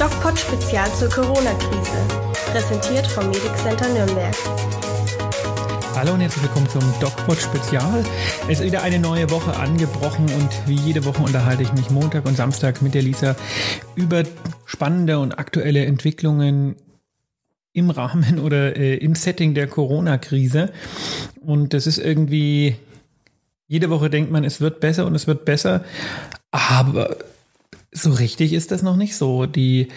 DocPod Spezial zur Corona-Krise. Präsentiert vom Medic Center Nürnberg. Hallo und herzlich willkommen zum DocPod Spezial. Es ist wieder eine neue Woche angebrochen und wie jede Woche unterhalte ich mich Montag und Samstag mit der Lisa über spannende und aktuelle Entwicklungen im Rahmen oder äh, im Setting der Corona-Krise. Und das ist irgendwie, jede Woche denkt man, es wird besser und es wird besser. Aber so richtig ist das noch nicht so. Die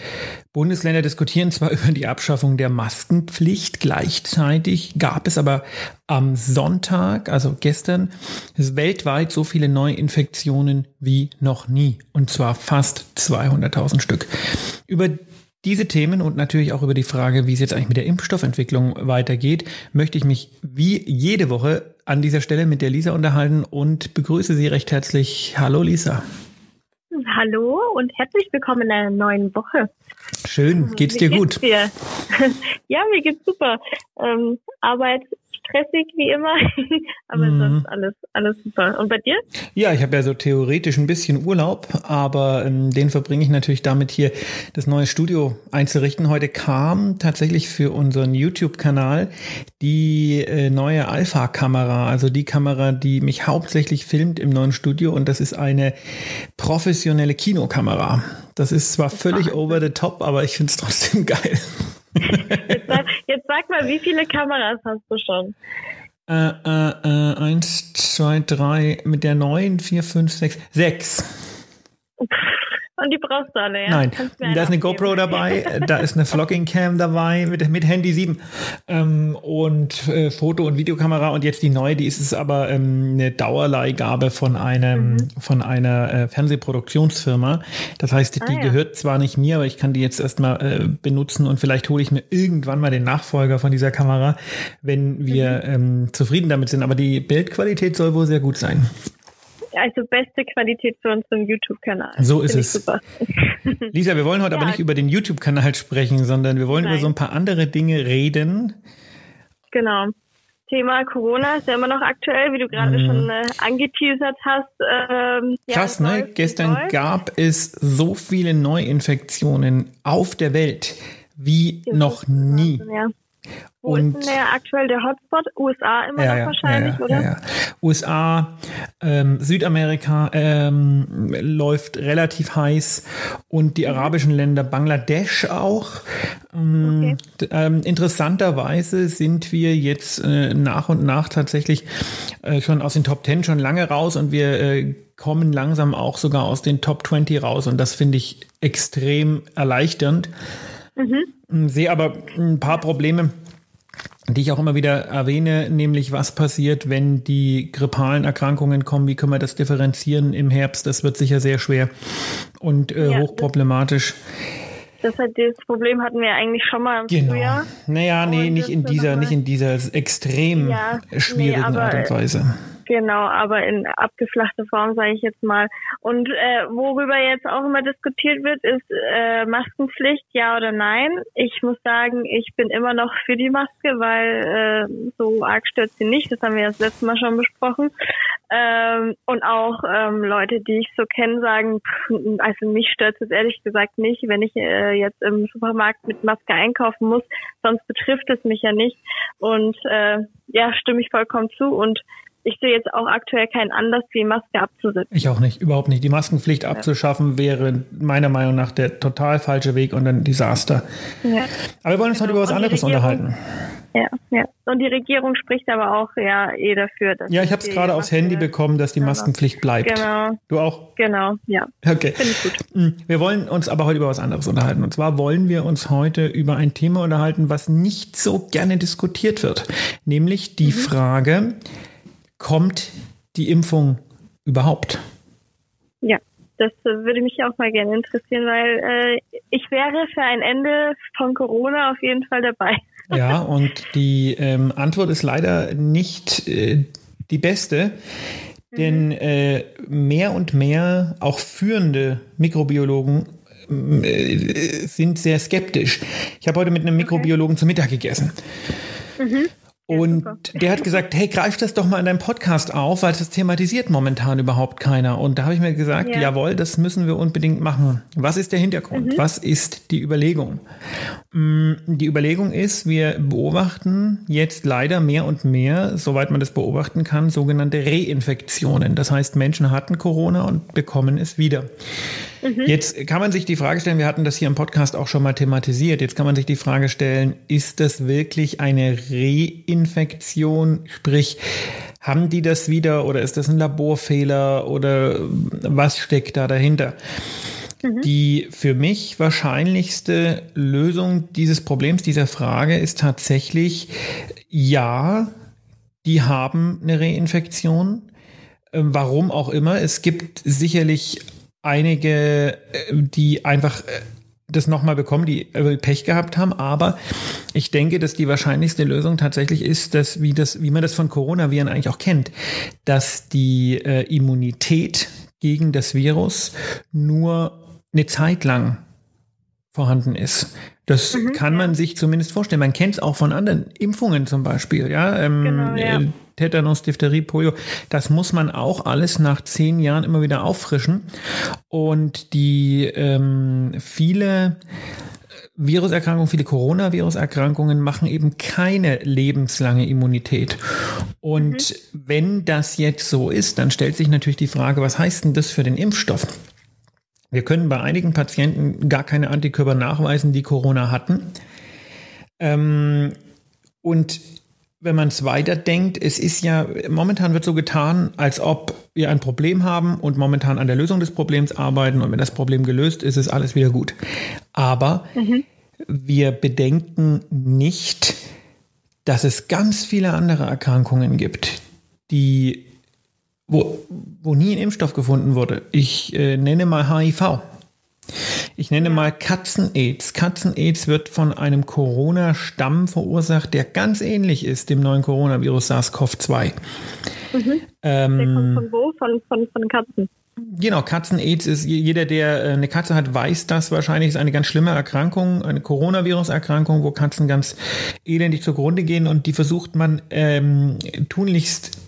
Bundesländer diskutieren zwar über die Abschaffung der Maskenpflicht, gleichzeitig gab es aber am Sonntag, also gestern, weltweit so viele Neuinfektionen wie noch nie. Und zwar fast 200.000 Stück. Über diese Themen und natürlich auch über die Frage, wie es jetzt eigentlich mit der Impfstoffentwicklung weitergeht, möchte ich mich wie jede Woche an dieser Stelle mit der Lisa unterhalten und begrüße Sie recht herzlich. Hallo Lisa. Hallo und herzlich willkommen in einer neuen Woche. Schön, geht's dir geht's gut? Dir? ja, mir geht's super. Ähm, Arbeit stressig wie immer, aber mhm. sonst alles, alles super. Und bei dir? Ja, ich habe ja so theoretisch ein bisschen Urlaub, aber ähm, den verbringe ich natürlich damit hier das neue Studio einzurichten. Heute kam tatsächlich für unseren YouTube-Kanal die äh, neue Alpha-Kamera, also die Kamera, die mich hauptsächlich filmt im neuen Studio und das ist eine professionelle Kinokamera. Das ist zwar völlig over the top, aber ich finde es trotzdem geil. Jetzt sag, mal, wie viele Kameras hast du schon? Äh, äh, äh, eins, zwei, drei, mit der neuen, vier, fünf, sechs, sechs. Und die brauchst du alle, ja? Nein, da ist eine GoPro dabei, da ist eine Vlogging Cam dabei mit, mit Handy 7 ähm, und äh, Foto- und Videokamera und jetzt die neue, die ist es aber ähm, eine Dauerleihgabe von einem mhm. von einer äh, Fernsehproduktionsfirma. Das heißt, die ah, ja. gehört zwar nicht mir, aber ich kann die jetzt erstmal äh, benutzen und vielleicht hole ich mir irgendwann mal den Nachfolger von dieser Kamera, wenn wir mhm. ähm, zufrieden damit sind. Aber die Bildqualität soll wohl sehr gut sein also beste Qualität für unseren YouTube-Kanal. So ist es. Super. Lisa, wir wollen heute ja. aber nicht über den YouTube-Kanal sprechen, sondern wir wollen Nein. über so ein paar andere Dinge reden. Genau. Thema Corona ist ja immer noch aktuell, wie du gerade mhm. schon äh, angeteasert hast. Ähm, Krass, ja, ne? Gestern gab es so viele Neuinfektionen auf der Welt wie noch nie. Ja. Wo und, ist denn der aktuell der Hotspot? USA immer ja, noch wahrscheinlich, ja, oder? Ja, USA, ähm, Südamerika ähm, läuft relativ heiß und die mhm. arabischen Länder, Bangladesch auch. Ähm, okay. Ähm, interessanterweise sind wir jetzt äh, nach und nach tatsächlich äh, schon aus den Top 10 schon lange raus und wir äh, kommen langsam auch sogar aus den Top 20 raus und das finde ich extrem erleichternd. Mhm. Sehe aber ein paar Probleme die ich auch immer wieder erwähne, nämlich was passiert, wenn die grippalen Erkrankungen kommen, wie können wir das differenzieren im Herbst, das wird sicher sehr schwer und äh, ja, hochproblematisch. Das, das, das Problem hatten wir eigentlich schon mal im genau. Frühjahr. Naja, nee, nicht in dieser, nicht in dieser extrem ja, schwierigen nee, Art und Weise. Genau, aber in abgeflachter Form, sage ich jetzt mal. Und äh, worüber jetzt auch immer diskutiert wird, ist äh, Maskenpflicht, ja oder nein. Ich muss sagen, ich bin immer noch für die Maske, weil äh, so arg stört sie nicht. Das haben wir das letzte Mal schon besprochen. Ähm, und auch ähm, Leute, die ich so kenne, sagen, also mich stört es ehrlich gesagt nicht, wenn ich äh, jetzt im Supermarkt mit Maske einkaufen muss. Sonst betrifft es mich ja nicht. Und äh, ja, stimme ich vollkommen zu. Und ich sehe jetzt auch aktuell keinen Anlass, die Maske abzusetzen. Ich auch nicht, überhaupt nicht. Die Maskenpflicht abzuschaffen wäre meiner Meinung nach der total falsche Weg und ein Desaster. Ja. Aber wir wollen uns genau. heute über was anderes unterhalten. Ja, ja. Und die Regierung spricht aber auch ja eh dafür. Dass ja, ich habe es gerade aufs Handy bekommen, dass die genau. Maskenpflicht bleibt. Genau. Du auch? Genau, ja. Okay. Finde ich gut. Hm, wir wollen uns aber heute über was anderes unterhalten. Und zwar wollen wir uns heute über ein Thema unterhalten, was nicht so gerne diskutiert wird. Nämlich die mhm. Frage, kommt die Impfung überhaupt? Ja, das würde mich auch mal gerne interessieren, weil äh, ich wäre für ein Ende von Corona auf jeden Fall dabei. Ja, und die ähm, Antwort ist leider nicht äh, die beste, mhm. denn äh, mehr und mehr auch führende Mikrobiologen äh, sind sehr skeptisch. Ich habe heute mit einem Mikrobiologen okay. zu Mittag gegessen. Mhm. Und ja, der hat gesagt, hey, greif das doch mal in deinem Podcast auf, weil das thematisiert momentan überhaupt keiner. Und da habe ich mir gesagt, ja. jawohl, das müssen wir unbedingt machen. Was ist der Hintergrund? Mhm. Was ist die Überlegung? Mm, die Überlegung ist, wir beobachten jetzt leider mehr und mehr, soweit man das beobachten kann, sogenannte Reinfektionen. Das heißt, Menschen hatten Corona und bekommen es wieder. Mhm. Jetzt kann man sich die Frage stellen, wir hatten das hier im Podcast auch schon mal thematisiert, jetzt kann man sich die Frage stellen, ist das wirklich eine Reinfektion? Sprich, haben die das wieder oder ist das ein Laborfehler oder was steckt da dahinter? Mhm. Die für mich wahrscheinlichste Lösung dieses Problems, dieser Frage ist tatsächlich, ja, die haben eine Reinfektion. Ähm, warum auch immer. Es gibt sicherlich einige, äh, die einfach äh, das nochmal bekommen, die äh, Pech gehabt haben. Aber ich denke, dass die wahrscheinlichste Lösung tatsächlich ist, dass wie das, wie man das von Coronaviren eigentlich auch kennt, dass die äh, Immunität gegen das Virus nur eine Zeit lang vorhanden ist. Das mhm, kann man ja. sich zumindest vorstellen. Man kennt es auch von anderen Impfungen zum Beispiel. Ja, ähm, genau, ja. Tetanus, Diphtherie, Polio. Das muss man auch alles nach zehn Jahren immer wieder auffrischen. Und die ähm, viele Viruserkrankungen, viele Coronavirus-Erkrankungen machen eben keine lebenslange Immunität. Und mhm. wenn das jetzt so ist, dann stellt sich natürlich die Frage, was heißt denn das für den Impfstoff? Wir können bei einigen Patienten gar keine Antikörper nachweisen, die Corona hatten. Ähm, und wenn man es weiterdenkt, es ist ja, momentan wird so getan, als ob wir ein Problem haben und momentan an der Lösung des Problems arbeiten und wenn das Problem gelöst ist, ist alles wieder gut. Aber mhm. wir bedenken nicht, dass es ganz viele andere Erkrankungen gibt, die, wo, wo nie ein Impfstoff gefunden wurde. Ich äh, nenne mal HIV. Ich nenne mal Katzen-Aids. Katzen-Aids wird von einem Corona-Stamm verursacht, der ganz ähnlich ist dem neuen Coronavirus SARS-CoV-2. Mhm. Ähm, der kommt von wo? Von, von, von Katzen. Genau, Katzen-Aids ist, jeder, der äh, eine Katze hat, weiß das wahrscheinlich, ist eine ganz schlimme Erkrankung, eine Coronavirus-Erkrankung, wo Katzen ganz elendig zugrunde gehen und die versucht man ähm, tunlichst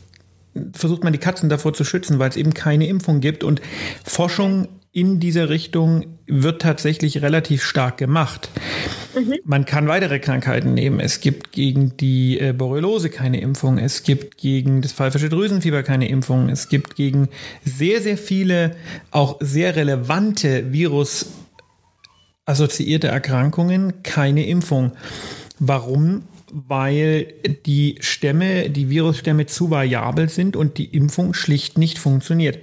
versucht man die Katzen davor zu schützen, weil es eben keine Impfung gibt und Forschung in dieser Richtung wird tatsächlich relativ stark gemacht. Mhm. Man kann weitere Krankheiten nehmen. Es gibt gegen die äh, Borreliose keine Impfung. Es gibt gegen das pfeifische Drüsenfieber keine Impfung. Es gibt gegen sehr, sehr viele auch sehr relevante Virus assoziierte Erkrankungen keine Impfung. Warum? Weil die Stämme, die Virusstämme zu variabel sind und die Impfung schlicht nicht funktioniert.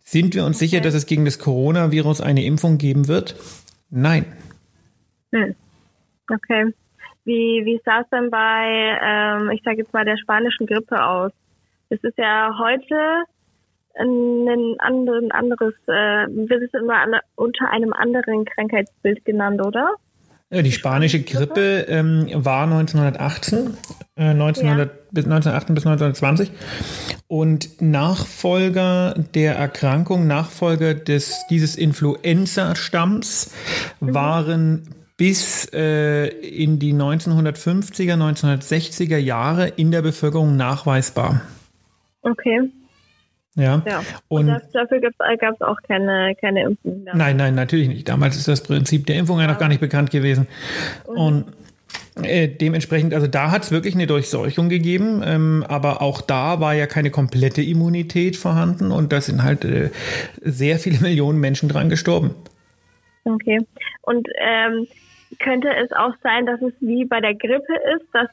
Sind wir uns okay. sicher, dass es gegen das Coronavirus eine Impfung geben wird? Nein. Hm. Okay. Wie, wie sah es denn bei, ähm, ich sage jetzt mal, der spanischen Grippe aus? Es ist ja heute ein, anderes, äh, wird es immer unter einem anderen Krankheitsbild genannt, oder? Ja, die spanische Grippe ähm, war 1918, äh, 1900, ja. bis 1918 bis 1920 und Nachfolger der Erkrankung, Nachfolger des dieses Influenza-Stamms mhm. waren bis äh, in die 1950er, 1960er Jahre in der Bevölkerung nachweisbar. Okay. Ja. ja. Und, und dafür gab es auch keine, keine Impfung. Nein, nein, natürlich nicht. Damals ist das Prinzip der Impfung ja noch gar nicht bekannt gewesen. Und äh, dementsprechend, also da hat es wirklich eine Durchseuchung gegeben, ähm, aber auch da war ja keine komplette Immunität vorhanden und da sind halt äh, sehr viele Millionen Menschen dran gestorben. Okay. Und ähm, könnte es auch sein, dass es wie bei der Grippe ist, dass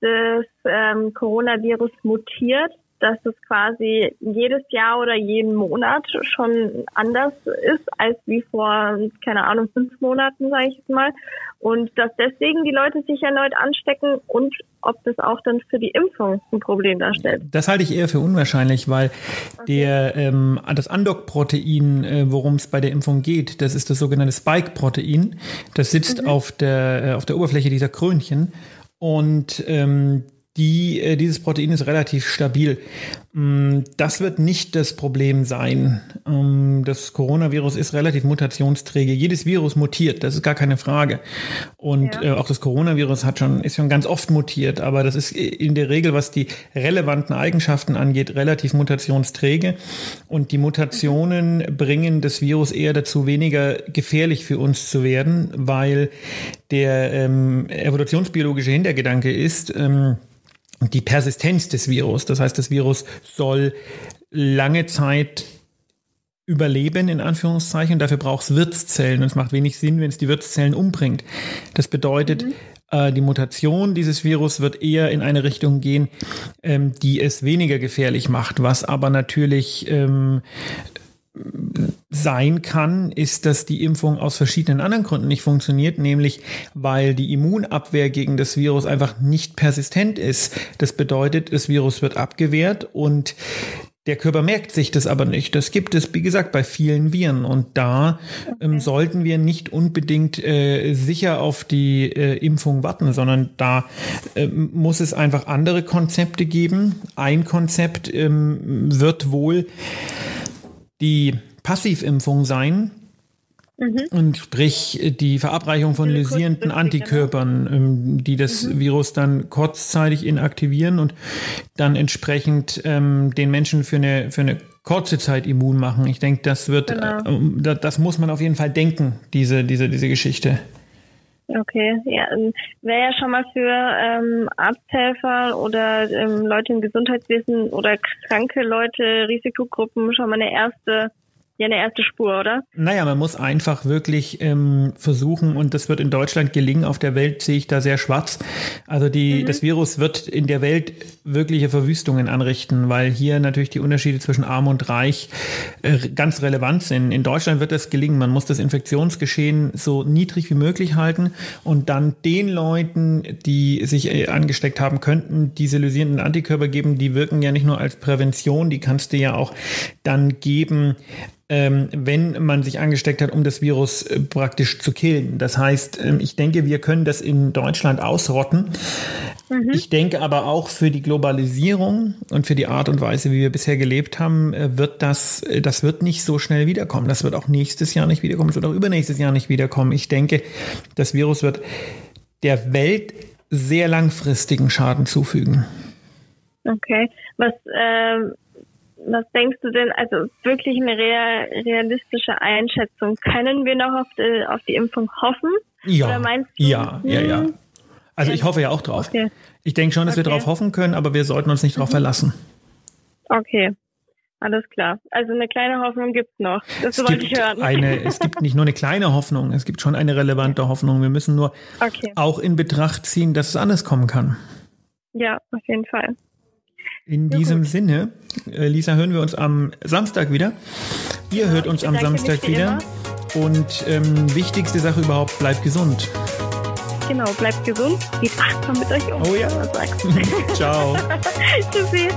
das ähm, Coronavirus mutiert dass es quasi jedes Jahr oder jeden Monat schon anders ist als wie vor, keine Ahnung, fünf Monaten, sage ich jetzt mal. Und dass deswegen die Leute sich erneut anstecken und ob das auch dann für die Impfung ein Problem darstellt. Das halte ich eher für unwahrscheinlich, weil okay. der ähm, das Andock-Protein, äh, worum es bei der Impfung geht, das ist das sogenannte Spike-Protein. Das sitzt mhm. auf der äh, auf der Oberfläche dieser Krönchen und ähm, die, äh, dieses Protein ist relativ stabil. Mm, das wird nicht das Problem sein. Ähm, das Coronavirus ist relativ mutationsträge. Jedes Virus mutiert, das ist gar keine Frage. Und ja. Äh, auch das Coronavirus hat schon, ist schon ganz oft mutiert, aber das ist in der Regel, was die relevanten Eigenschaften angeht, relativ mutationsträge. Und die Mutationen bringen das Virus eher dazu, weniger gefährlich für uns zu werden, weil der ähm, evolutionsbiologische Hintergedanke ist, ähm, die Persistenz des Virus. Das heißt, das Virus soll lange Zeit überleben, in Anführungszeichen. Dafür braucht es Wirtszellen. Und es macht wenig Sinn, wenn es die Wirtszellen umbringt. Das bedeutet, mhm. äh, die Mutation dieses Virus wird eher in eine Richtung gehen, ähm, die es weniger gefährlich macht, was aber natürlich ähm, sein kann, ist, dass die Impfung aus verschiedenen anderen Gründen nicht funktioniert, nämlich weil die Immunabwehr gegen das Virus einfach nicht persistent ist. Das bedeutet, das Virus wird abgewehrt und der Körper merkt sich das aber nicht. Das gibt es, wie gesagt, bei vielen Viren. Und da ähm, sollten wir nicht unbedingt äh, sicher auf die äh, Impfung warten, sondern da äh, muss es einfach andere Konzepte geben. Ein Konzept ähm, wird wohl die Passivimpfung sein. Mhm. Und sprich die Verabreichung von lysierenden Antikörpern, ähm, die das mhm. Virus dann kurzzeitig inaktivieren und dann entsprechend ähm, den Menschen für eine, für eine kurze Zeit immun machen. Ich denke, das wird, genau. äh, das muss man auf jeden Fall denken, diese, diese, diese Geschichte. Okay, ja, ähm, wäre ja schon mal für ähm, Arzthelfer oder ähm, Leute im Gesundheitswesen oder kranke Leute, Risikogruppen schon mal eine erste ja eine erste Spur, oder? Naja, man muss einfach wirklich ähm, versuchen, und das wird in Deutschland gelingen, auf der Welt sehe ich da sehr schwarz. Also die, mhm. das Virus wird in der Welt wirkliche Verwüstungen anrichten, weil hier natürlich die Unterschiede zwischen arm und reich äh, ganz relevant sind. In Deutschland wird das gelingen. Man muss das Infektionsgeschehen so niedrig wie möglich halten und dann den Leuten, die sich äh, angesteckt haben könnten, diese lysierenden Antikörper geben. Die wirken ja nicht nur als Prävention, die kannst du ja auch dann geben, ähm, wenn man sich angesteckt hat, um das Virus äh, praktisch zu killen. Das heißt, ähm, ich denke, wir können das in Deutschland ausrotten. Mhm. Ich denke aber auch für die Globalisierung und für die Art und Weise, wie wir bisher gelebt haben, äh, wird das, äh, das wird nicht so schnell wiederkommen. Das wird auch nächstes Jahr nicht wiederkommen. Es wird auch übernächstes Jahr nicht wiederkommen. Ich denke, das Virus wird der Welt sehr langfristigen Schaden zufügen. Okay. Was, äh was denkst du denn, also wirklich eine realistische Einschätzung? Können wir noch auf die, auf die Impfung hoffen? Ja, Oder meinst du, ja, ja, ja. Hm, also ich hoffe ja auch drauf. Okay. Ich denke schon, dass okay. wir darauf hoffen können, aber wir sollten uns nicht darauf mhm. verlassen. Okay. Alles klar. Also eine kleine Hoffnung gibt es noch. Das es wollte ich hören. Eine, es gibt nicht nur eine kleine Hoffnung, es gibt schon eine relevante Hoffnung. Wir müssen nur okay. auch in Betracht ziehen, dass es anders kommen kann. Ja, auf jeden Fall. In ja, diesem gut. Sinne, äh, Lisa, hören wir uns am Samstag wieder. Ihr hört uns am Samstag wieder. Und ähm, wichtigste Sache überhaupt, bleibt gesund. Genau, bleibt gesund, geht achtsam mit euch um. Oh ja. Ciao. Tschüssi.